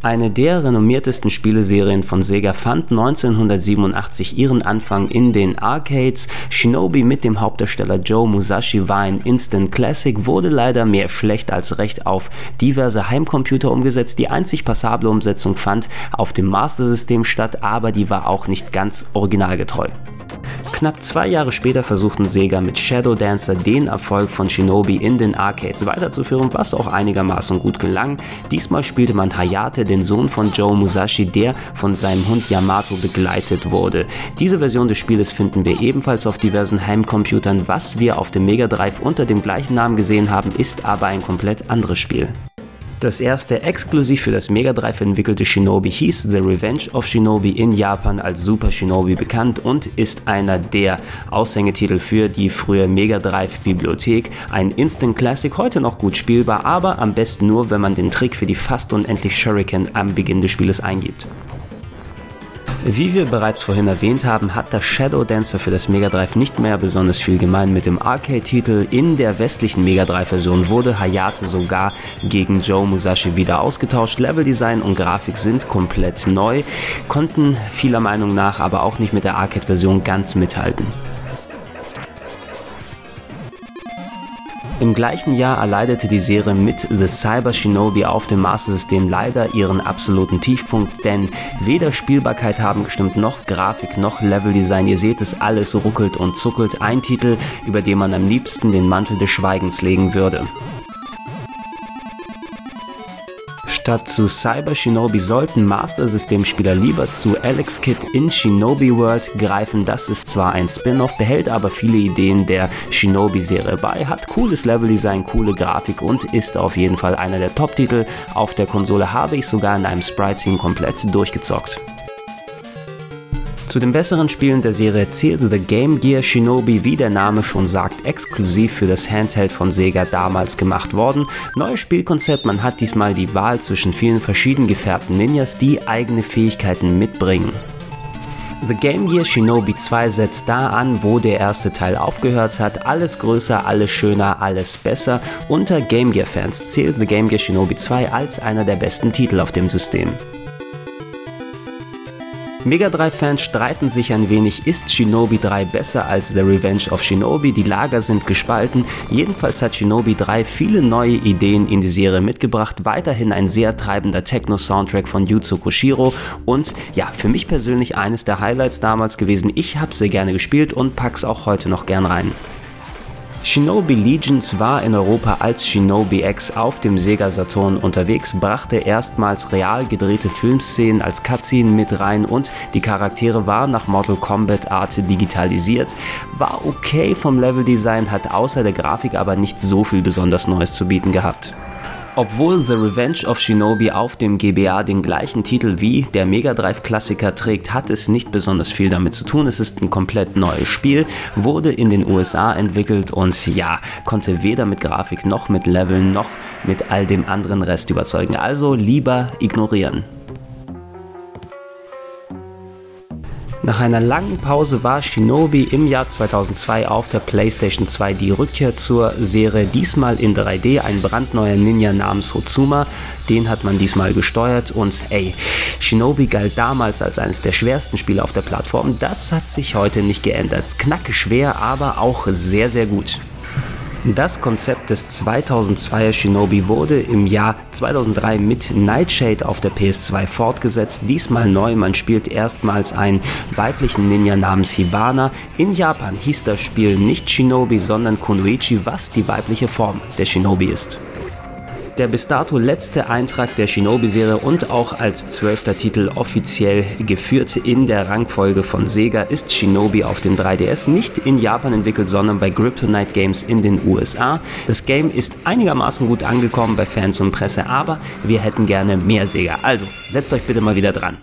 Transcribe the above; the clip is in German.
Eine der renommiertesten Spieleserien von Sega fand 1987 ihren Anfang in den Arcades. Shinobi mit dem Hauptdarsteller Joe Musashi war ein Instant Classic, wurde leider mehr schlecht als recht auf diverse Heimcomputer umgesetzt. Die einzig passable Umsetzung fand auf dem Master System statt, aber die war auch nicht ganz originalgetreu. Knapp zwei Jahre später versuchten Sega mit Shadow Dancer den Erfolg von Shinobi in den Arcades weiterzuführen, was auch einigermaßen gut gelang. Diesmal spielte man Hayate, den Sohn von Joe Musashi, der von seinem Hund Yamato begleitet wurde. Diese Version des Spieles finden wir ebenfalls auf diversen Heimcomputern. Was wir auf dem Mega Drive unter dem gleichen Namen gesehen haben, ist aber ein komplett anderes Spiel. Das erste exklusiv für das Mega Drive entwickelte Shinobi hieß The Revenge of Shinobi in Japan als Super Shinobi bekannt und ist einer der Aushängetitel für die frühe Mega Drive Bibliothek. Ein Instant Classic, heute noch gut spielbar, aber am besten nur, wenn man den Trick für die fast unendlich Shuriken am Beginn des Spieles eingibt. Wie wir bereits vorhin erwähnt haben, hat das Shadow Dancer für das Mega Drive nicht mehr besonders viel gemein mit dem Arcade-Titel. In der westlichen Mega Drive-Version wurde Hayate sogar gegen Joe Musashi wieder ausgetauscht. Leveldesign und Grafik sind komplett neu, konnten vieler Meinung nach aber auch nicht mit der Arcade-Version ganz mithalten. Im gleichen Jahr erleidete die Serie mit The Cyber Shinobi auf dem Master System leider ihren absoluten Tiefpunkt, denn weder Spielbarkeit haben gestimmt, noch Grafik, noch Leveldesign. Ihr seht es, alles ruckelt und zuckelt. Ein Titel, über den man am liebsten den Mantel des Schweigens legen würde. Statt zu Cyber Shinobi sollten Master System Spieler lieber zu Alex Kidd in Shinobi World greifen. Das ist zwar ein Spin-off, behält aber viele Ideen der Shinobi-Serie bei, hat cooles Leveldesign, coole Grafik und ist auf jeden Fall einer der Top-Titel. Auf der Konsole habe ich sogar in einem Sprite-Scene komplett durchgezockt. Zu den besseren Spielen der Serie zählte The Game Gear Shinobi, wie der Name schon sagt, exklusiv für das Handheld von Sega damals gemacht worden. Neues Spielkonzept, man hat diesmal die Wahl zwischen vielen verschieden gefärbten Ninjas, die eigene Fähigkeiten mitbringen. The Game Gear Shinobi 2 setzt da an, wo der erste Teil aufgehört hat. Alles größer, alles schöner, alles besser. Unter Game Gear Fans zählt The Game Gear Shinobi 2 als einer der besten Titel auf dem System. Mega Drive-Fans streiten sich ein wenig, ist Shinobi 3 besser als The Revenge of Shinobi? Die Lager sind gespalten. Jedenfalls hat Shinobi 3 viele neue Ideen in die Serie mitgebracht. Weiterhin ein sehr treibender Techno-Soundtrack von Yuzo Koshiro und ja, für mich persönlich eines der Highlights damals gewesen. Ich habe sehr gerne gespielt und pack's auch heute noch gern rein. Shinobi Legions war in Europa als Shinobi X auf dem Sega Saturn unterwegs, brachte erstmals real gedrehte Filmszenen als Cutscene mit rein und die Charaktere waren nach Mortal Kombat Art digitalisiert. War okay vom Leveldesign, hat außer der Grafik aber nicht so viel besonders Neues zu bieten gehabt. Obwohl The Revenge of Shinobi auf dem GBA den gleichen Titel wie der Mega Drive Klassiker trägt, hat es nicht besonders viel damit zu tun. Es ist ein komplett neues Spiel, wurde in den USA entwickelt und ja, konnte weder mit Grafik noch mit Leveln noch mit all dem anderen Rest überzeugen. Also lieber ignorieren. Nach einer langen Pause war Shinobi im Jahr 2002 auf der PlayStation 2 die Rückkehr zur Serie, diesmal in 3D, ein brandneuer Ninja namens Hotsuma. Den hat man diesmal gesteuert und ey, Shinobi galt damals als eines der schwersten Spiele auf der Plattform. Das hat sich heute nicht geändert. Knacke schwer, aber auch sehr, sehr gut. Das Konzept des 2002er Shinobi wurde im Jahr 2003 mit Nightshade auf der PS2 fortgesetzt. Diesmal neu, man spielt erstmals einen weiblichen Ninja namens Hibana. In Japan hieß das Spiel nicht Shinobi, sondern Kunoichi, was die weibliche Form der Shinobi ist der bis dato letzte Eintrag der Shinobi-Serie und auch als zwölfter Titel offiziell geführt in der Rangfolge von Sega ist Shinobi auf dem 3DS nicht in Japan entwickelt, sondern bei Kryptonite Games in den USA. Das Game ist einigermaßen gut angekommen bei Fans und Presse, aber wir hätten gerne mehr Sega. Also setzt euch bitte mal wieder dran.